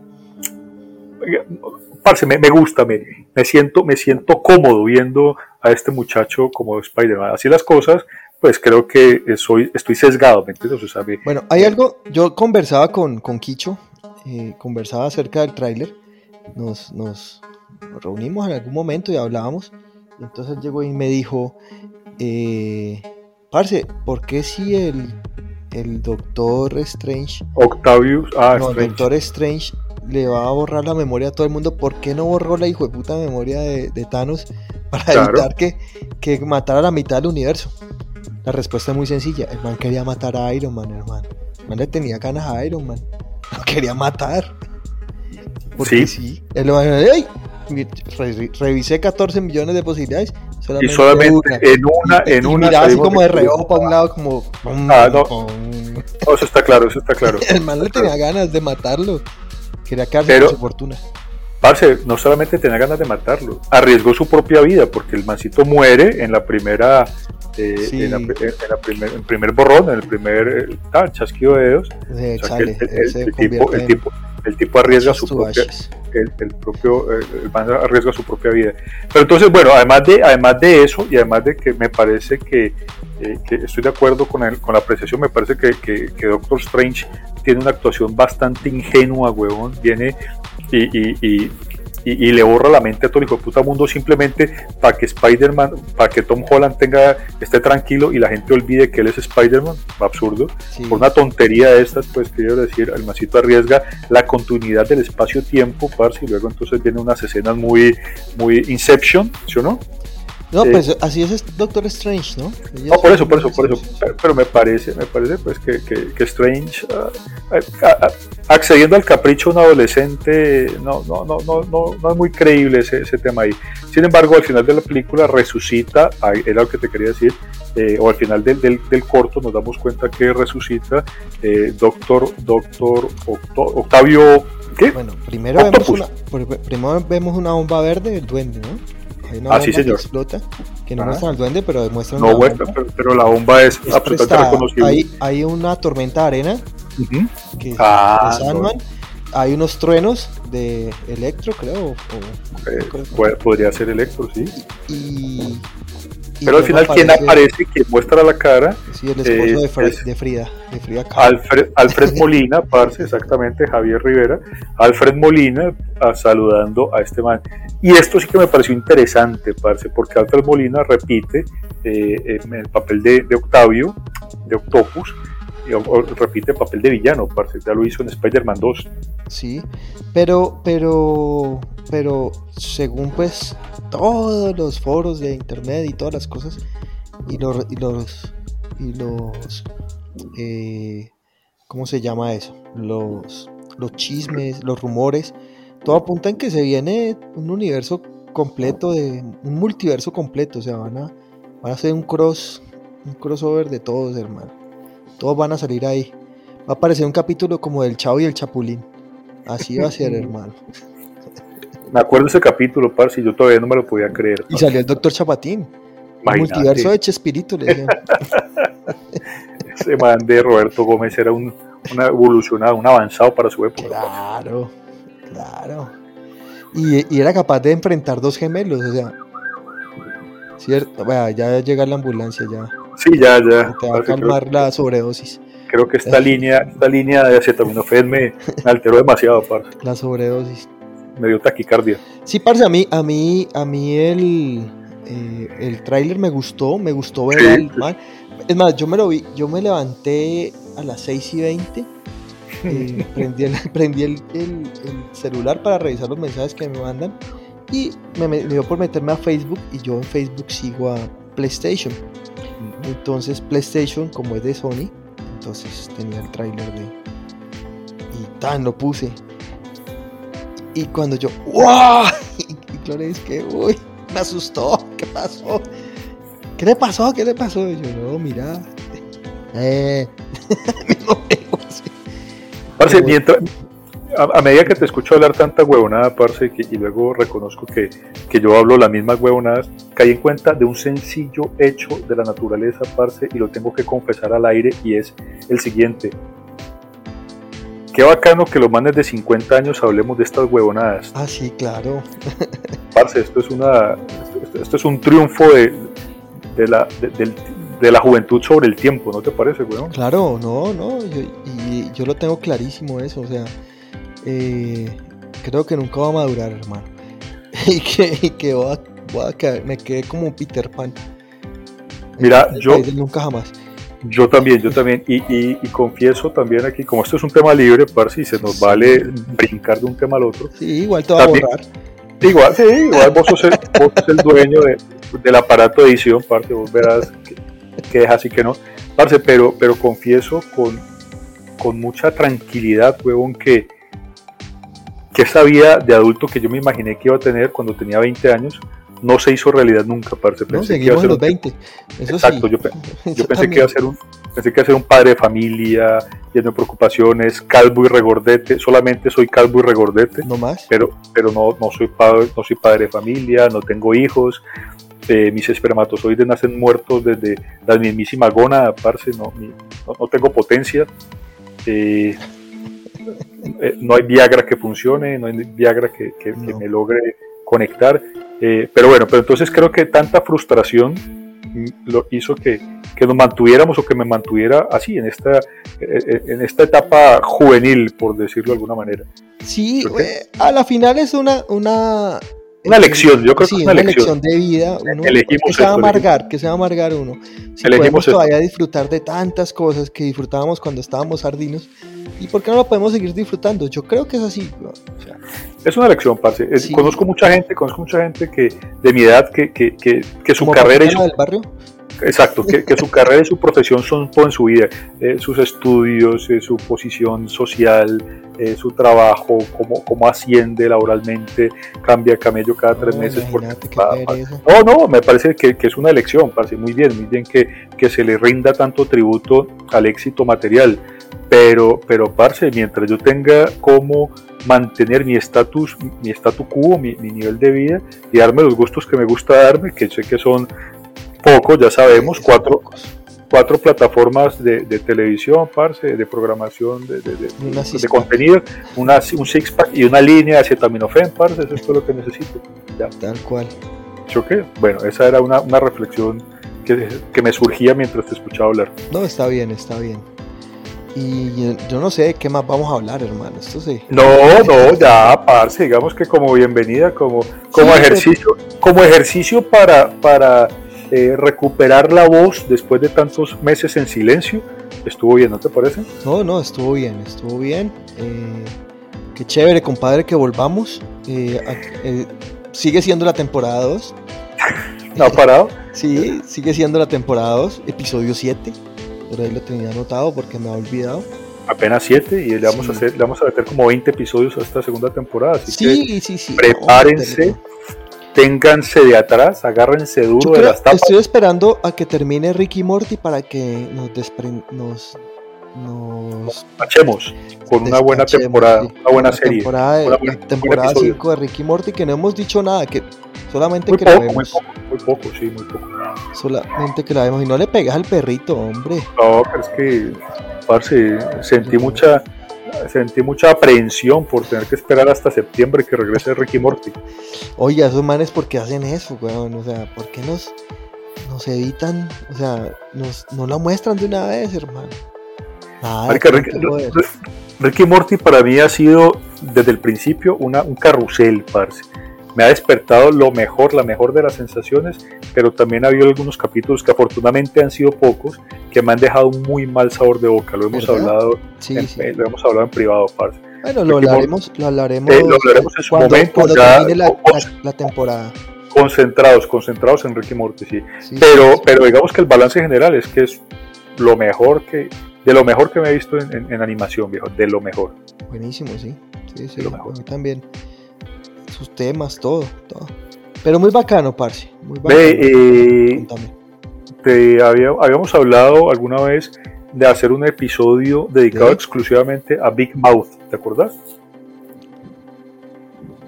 Parce, me, me gusta, me, me, siento, me siento cómodo viendo a este muchacho como Spider-Man. Así las cosas, pues creo que soy, estoy sesgado, ¿me entiendes? bueno, hay algo, yo conversaba con, con Kicho, eh, conversaba acerca del tráiler, nos, nos, reunimos en algún momento y hablábamos, y entonces llegó y me dijo, eh, Parce, ¿por qué si el, el Doctor Strange... Octavius, ah, no, el Doctor Strange le va a borrar la memoria a todo el mundo. ¿Por qué no borró la hijo de puta memoria de, Thanos para evitar que, que matara a la mitad del universo? La respuesta es muy sencilla. El man quería matar a Iron Man, hermano. El man le tenía ganas a Iron Man. Lo quería matar. Porque sí. sí. El man, ¡ay! revisé 14 millones de posibilidades. y solamente en una, en una. así como de reojo para un lado, como. Ah, no. Eso está claro, eso está claro. el man le tenía ganas de matarlo. Quería quedarse con su fortuna. Parce, no solamente tenía ganas de matarlo, arriesgó su propia vida porque el mancito muere en la primera, eh, en, la, primer, en primer borrón, en el primer ah, chasquido de dedos. el, tipo, el, tipo, el tipo arriesga su propia, el, propio, el, arriesga su propia vida. Pero entonces, bueno, además de, además de eso, y además de que me parece que, eh, estoy de acuerdo con, con la apreciación, me parece que, que, Doctor Strange tiene una actuación bastante ingenua, huevón, viene y, y, le borra la mente a todo el hijo de puta mundo simplemente para que Spider-Man, para que Tom Holland tenga, esté tranquilo y la gente olvide que él es Spider-Man, absurdo. Por una tontería de estas, pues quiero decir, el masito arriesga la continuidad del espacio-tiempo, parce, y luego entonces vienen unas escenas muy, muy Inception, ¿sí o no? No, pues así es Doctor Strange, ¿no? no, por eso, por eso, por eso. Pero, me parece, me parece pues que, que, Strange, ah, ah, ah, accediendo al capricho de un adolescente, no, no, no, no, no, no es muy creíble ese, ese, tema ahí. Sin embargo, al final de la película resucita, era lo que te quería decir, eh, o al final del, del, del, corto nos damos cuenta que resucita eh, Doctor, Doctor Octavio, ¿qué? Bueno, primero vemos, una, primero vemos una bomba verde, el duende, ¿no? Ah, sí, señor. Que explota, que no muestra al duende, pero demuestra No muestra, pero, la bomba es, absolutamente reconocible. Hay, hay, una tormenta de arena, que ah, Hay unos truenos de Electro, creo. Eh, podría ser Electro, sí. Y, pero al final, ¿quién aparece? ¿Quién muestra la cara? Sí, el esposo de, eh, Frida. De Frida Alfred, Alfred Molina, parce, exactamente, Javier Rivera. Alfred Molina ah, saludando a este man. Y esto sí que me pareció interesante, parce, porque Alfred Molina repite eh, el papel de, Octavio, de Octopus, repite el papel de villano, parce, ya lo hizo en Spider-Man 2. Sí, pero, pero, pero, según pues todos los foros de internet y todas las cosas y los y los y los eh, ¿cómo se llama eso? Los los chismes, los rumores, todo apunta en que se viene un universo completo de un multiverso completo, o sea, van a van a hacer un cross un crossover de todos, hermano. Todos van a salir ahí. Va a aparecer un capítulo como del Chavo y el Chapulín. Así va a ser, hermano. Me acuerdo ese capítulo, parce, yo todavía no me lo podía creer. Y salió el Doctor Chapatín. El multiverso de Chespirito, le decían. Ese man de Roberto Gómez era un, evolucionado, un avanzado para su época. Claro, claro. Y, era capaz de enfrentar dos gemelos, o sea. Cierto, ya llega la ambulancia, ya. Sí, ya, ya. Te va a calmar la sobredosis. Creo que esta línea, esta línea de acetaminofén me, me alteró demasiado, parce. La sobredosis me dio taquicardia. Sí, parce, a mí, a mí, a mí el, eh, el tráiler me gustó, me gustó ver al Es más, yo me lo vi, yo me levanté a las 6 y 20, eh, prendí, el, celular para revisar los mensajes que me mandan y me, dio por meterme a Facebook y yo en Facebook sigo a PlayStation. Entonces PlayStation, como es de Sony, entonces tenía el tráiler de... Y tan lo puse. Y cuando yo, ¡wow! Y dice que, uy, me asustó, ¿qué pasó? ¿Qué le pasó? ¿Qué le pasó? Y yo, no, mira. Eh. mientras, a, medida que te escucho hablar tanta huevonada, parce, y luego reconozco que, que, yo hablo las mismas huevonadas, caí en cuenta de un sencillo hecho de la naturaleza, parce, y lo tengo que confesar al aire, y es el siguiente. Qué bacano que los manes de 50 años hablemos de estas huevonadas. Ah, sí, claro. Parce, esto es una esto, es un triunfo de, de la de, la juventud sobre el tiempo, ¿no te parece, weón? Claro, no, no, y yo lo tengo clarísimo eso, o sea, eh, creo que nunca va a madurar, hermano. y que, y que voy a, me quedé como un Peter Pan. Mira, yo nunca jamás. Yo también, yo también. Y, y, confieso también aquí, como esto es un tema libre, par si se nos vale brincar de un tema al otro. Sí, igual te va a borrar. Igual, sí, igual vos sos el, vos sos el dueño de, del aparato de edición, parte, vos verás que, que dejas y que no. Parce, pero, pero confieso con, con mucha tranquilidad, huevón, que, que esa vida de adulto que yo me imaginé que iba a tener cuando tenía 20 años, no se hizo realidad nunca, parce. no, seguimos en los 20. Exacto, yo, pensé, que iba a ser un, pensé que iba a ser un padre de familia, lleno de preocupaciones, calvo y regordete. Solamente soy calvo y regordete. No más. Pero, pero no, no, soy padre, no soy padre de familia, no tengo hijos. Eh, mis espermatozoides nacen muertos desde la mismísima gona, parce, no, no, tengo potencia. Eh, eh, no hay Viagra que funcione, no hay Viagra que, que me logre conectar. Eh, pero bueno, pero entonces creo que tanta frustración lo hizo que, que, nos mantuviéramos o que me mantuviera así en esta, eh, en esta etapa juvenil, por decirlo de alguna manera. Sí, a la final es una, una una lección, yo creo que es una, lección. de vida. Uno, que se va a amargar, que se va a amargar uno. Si podemos todavía disfrutar de tantas cosas que disfrutábamos cuando estábamos sardinos, ¿y por qué no lo podemos seguir disfrutando? Yo creo que es así. es una lección, parce. Conozco mucha gente, conozco mucha gente que de mi edad que, que, que, que su carrera y su, del barrio? Exacto, que, su carrera y su profesión son todo en su vida, eh, sus estudios, eh, su posición social, eh, su trabajo, cómo, cómo asciende laboralmente, cambia camello cada tres meses. no, no, me parece que, es una elección, parece muy bien, muy bien que, que se le rinda tanto tributo al éxito material, pero, pero parce, mientras yo tenga cómo mantener mi estatus, mi statu quo, mi, mi, nivel de vida y darme los gustos que me gusta darme, que sé que son pocos, ya sabemos, cuatro, cuatro plataformas de, televisión, parce, de programación, de, de, contenido, una, un six-pack y una línea de acetaminofén, parce, eso es todo lo que necesito. Ya. Tal cual. ¿Yo qué? Bueno, esa era una, una reflexión que, que, me surgía mientras te escuchaba hablar. No, está bien, está bien. Y yo no sé qué más vamos a hablar, hermano. Esto sí. No, no, ya, parce, digamos que como bienvenida, como, como ejercicio, como ejercicio para, para eh, recuperar la voz después de tantos meses en silencio. Estuvo bien, ¿no te parece? No, no, estuvo bien, estuvo bien. Eh, qué chévere, compadre, que volvamos. Eh, sigue siendo la temporada 2. ¿No ha parado? sí, sigue siendo la temporada 2, episodio 7. Por ahí lo tenía anotado porque me ha olvidado. Apenas 7 y le vamos, a hacer, le vamos a meter como 20 episodios a esta segunda temporada. Así sí, sí, sí. Prepárense ténganse de atrás, agárrense duro de las tapas. Estoy esperando a que termine Ricky Morty para que nos desprend nos nos Hachemos con una buena temporada, una buena serie. Temporada una buena, temporada 5 de Ricky Morty que no hemos dicho nada, que solamente muy que poco, la vemos. Muy poco, muy poco, sí, muy poco. Solamente que la vemos y no le pegas al perrito, hombre. No, pero es que, parce, sentí mucha sentí mucha aprehensión por tener que esperar hasta septiembre que regrese Ricky Morty. Oye, esos manes, ¿por qué hacen eso, weón? O sea, ¿por qué nos, nos evitan? O sea, nos, no la muestran de una vez, hermano. Ricky, Morty para mí ha sido desde el principio una, un carrusel, parce me ha despertado lo mejor, la mejor de las sensaciones, pero también ha habido algunos capítulos que afortunadamente han sido pocos, que me han dejado un muy mal sabor de boca. Lo hemos hablado, sí, en, sí. lo hemos hablado en privado, parce. Bueno, lo hablaremos, lo hablaremos, eh, lo hablaremos en su cuando, momento, cuando ya, termine la, la, la, temporada. Concentrados, concentrados en Ricky Morty, sí. sí pero, pero digamos que el balance general es que es lo mejor que, de lo mejor que me he visto en, en, en animación, viejo, de lo mejor. Buenísimo, sí. Sí, sí, también sus temas, todo, todo. Pero muy bacano, parce. Muy bacano. eh, te había, habíamos hablado alguna vez de hacer un episodio dedicado ¿De? exclusivamente a Big Mouth, ¿te acuerdas?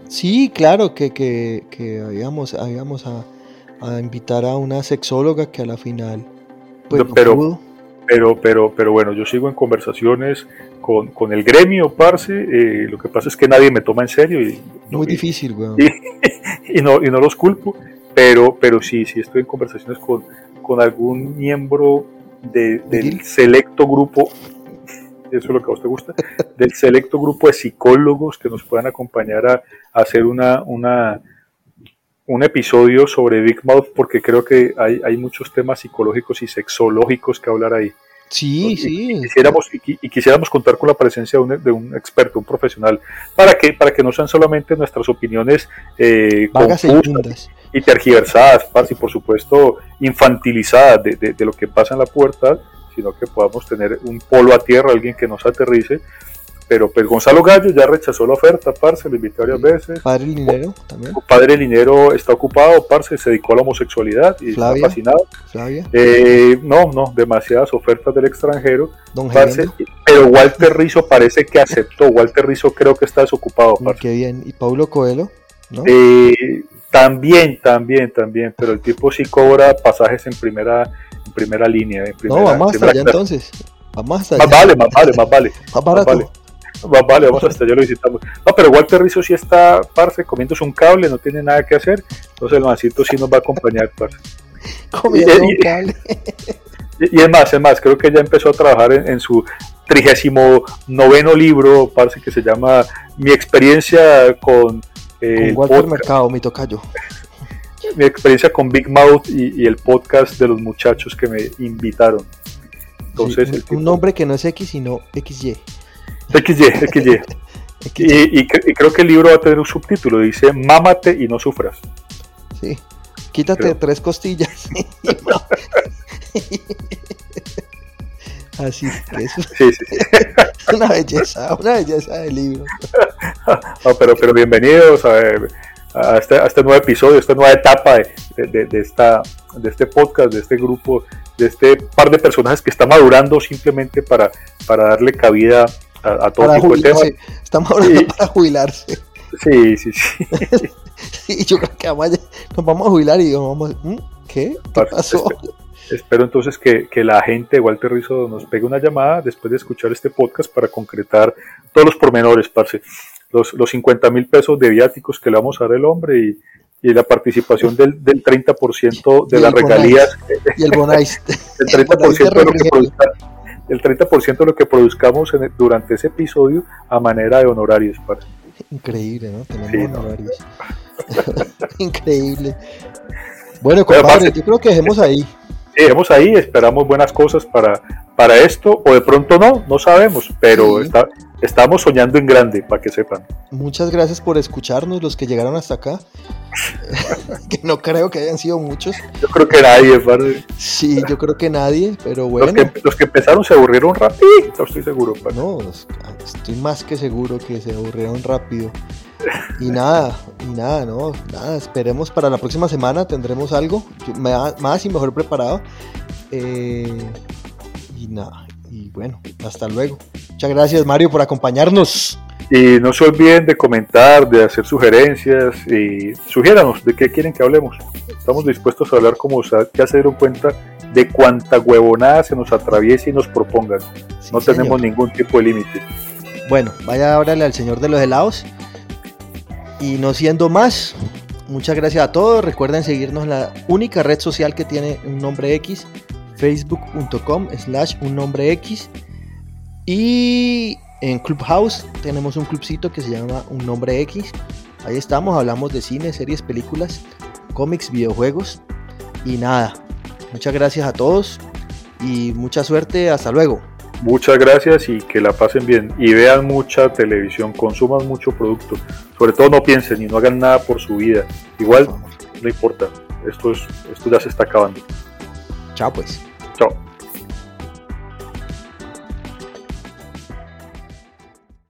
Sí, claro, que, que, que habíamos, habíamos a, a, invitar a una sexóloga que a la final pues, no, pero, pudo. pero, pero, pero bueno, yo sigo en conversaciones con, con el gremio, parce. Eh, lo que pasa es que nadie me toma en serio. Y, Muy difícil, weón. Y, y, no, y no los culpo, pero, pero sí, sí estoy en conversaciones con, con algún miembro de, del selecto grupo, eso es lo que a usted gusta, del selecto grupo de psicólogos que nos puedan acompañar a, a hacer una, una, un episodio sobre Big Mouth, porque creo que hay, hay muchos temas psicológicos y sexológicos que hablar ahí. Sí, sí. Y quisiéramos, y, quisiéramos contar con la presencia de un, de un, experto, un profesional, para que, para que no sean solamente nuestras opiniones eh, confusas y tergiversadas, y por supuesto infantilizadas de, de, de, lo que pasa en la puerta, sino que podamos tener un polo a tierra, alguien que nos aterrice pero pues Gonzalo Gallo ya rechazó la oferta, Parce, lo invité varias veces. Padre Linero también. Padre Linero está ocupado, Parce, se dedicó a la homosexualidad y está fascinado. Flavia. Eh, no, no, demasiadas ofertas del extranjero. Don parce, pero Walter Rizzo parece que aceptó. Walter Rizzo creo que está desocupado. Parce. Qué bien. ¿Y Paulo Coelho? ¿No? Eh, también, también, también, pero el tipo sí cobra pasajes en primera, en primera línea. En primera, no, vamos hasta allá entonces. Vamos hasta allá. Más vale, más vale, más vale. Más, más vale vale, vamos hasta allá lo visitamos. No, pero Walter Rizzo sí está, parce, comiéndose un cable, no tiene nada que hacer. Entonces el mancito sí nos va a acompañar, parce. Comiendo un cable. Y, es más, es más, creo que ya empezó a trabajar en, su trigésimo noveno libro, parce, que se llama Mi experiencia con... Eh, con Walter Mercado, mi tocayo. Mi experiencia con Big Mouth y, el podcast de los muchachos que me invitaron. Entonces, un, nombre que no es X, sino XY. XY, XY. Y, y, creo que el libro va a tener un subtítulo, dice Mámate y no sufras. Sí, quítate tres costillas. Así eso. Sí, sí. una belleza, una belleza del libro. No, pero, pero bienvenidos a, a, este, a este nuevo episodio, a esta nueva etapa de, de, de, esta, de este podcast, de este grupo, de este par de personajes que está madurando simplemente para, para darle cabida a, todo tipo de temas. Estamos hablando para jubilarse. Sí, sí, sí. sí, yo creo que nos vamos a jubilar y vamos, ¿Mm? ¿qué? ¿Qué pasó? espero entonces que, que, la gente, Walter Rizzo, nos pegue una llamada después de escuchar este podcast para concretar todos los pormenores, parce. Los, los 50 mil pesos de viáticos que le vamos a dar al hombre y, y la participación del, del 30% de las regalías. Y el bonais. el 30% de lo que produzca el 30% de lo que produzcamos durante ese episodio a manera de honorarios. Increíble, ¿no? Tenemos honorarios. Increíble. Bueno, compadre, yo creo que dejemos ahí. Dejemos ahí, esperamos buenas cosas para, para esto, o de pronto no, no sabemos, pero está, estamos soñando en grande, para que sepan. Muchas gracias por escucharnos, los que llegaron hasta acá. que no creo que hayan sido muchos. Yo creo que nadie, padre. Sí, yo creo que nadie, pero bueno. Los que, empezaron se aburrieron rápido, estoy seguro. No, estoy más que seguro que se aburrieron rápido. Y nada, y nada, no, nada, esperemos para la próxima semana tendremos algo más y mejor preparado. Eh, y nada, bueno, hasta luego. Muchas gracias Mario por acompañarnos. Y no se olviden de comentar, de hacer sugerencias y sugiéranos de qué quieren que hablemos. Estamos dispuestos a hablar como ya se dieron cuenta de cuánta huevonada se nos atraviese y nos propongan. no tenemos ningún tipo de límite. Bueno, vaya a hablarle al señor de los helados. Y no siendo más, muchas gracias a todos. Recuerden seguirnos en la única red social que tiene un nombre X, facebook.com slash un nombre X. Y en Clubhouse tenemos un clubcito que se llama Un Nombre X. Ahí estamos, hablamos de cine, series, películas, cómics, videojuegos. Y nada, muchas gracias a todos y mucha suerte. Hasta luego. Muchas gracias y que la pasen bien. Y vean mucha televisión, consuman mucho producto. Sobre todo no piensen y no hagan nada por su vida. Igual no importa. Esto, es, esto ya se está acabando. Chao pues. Chao.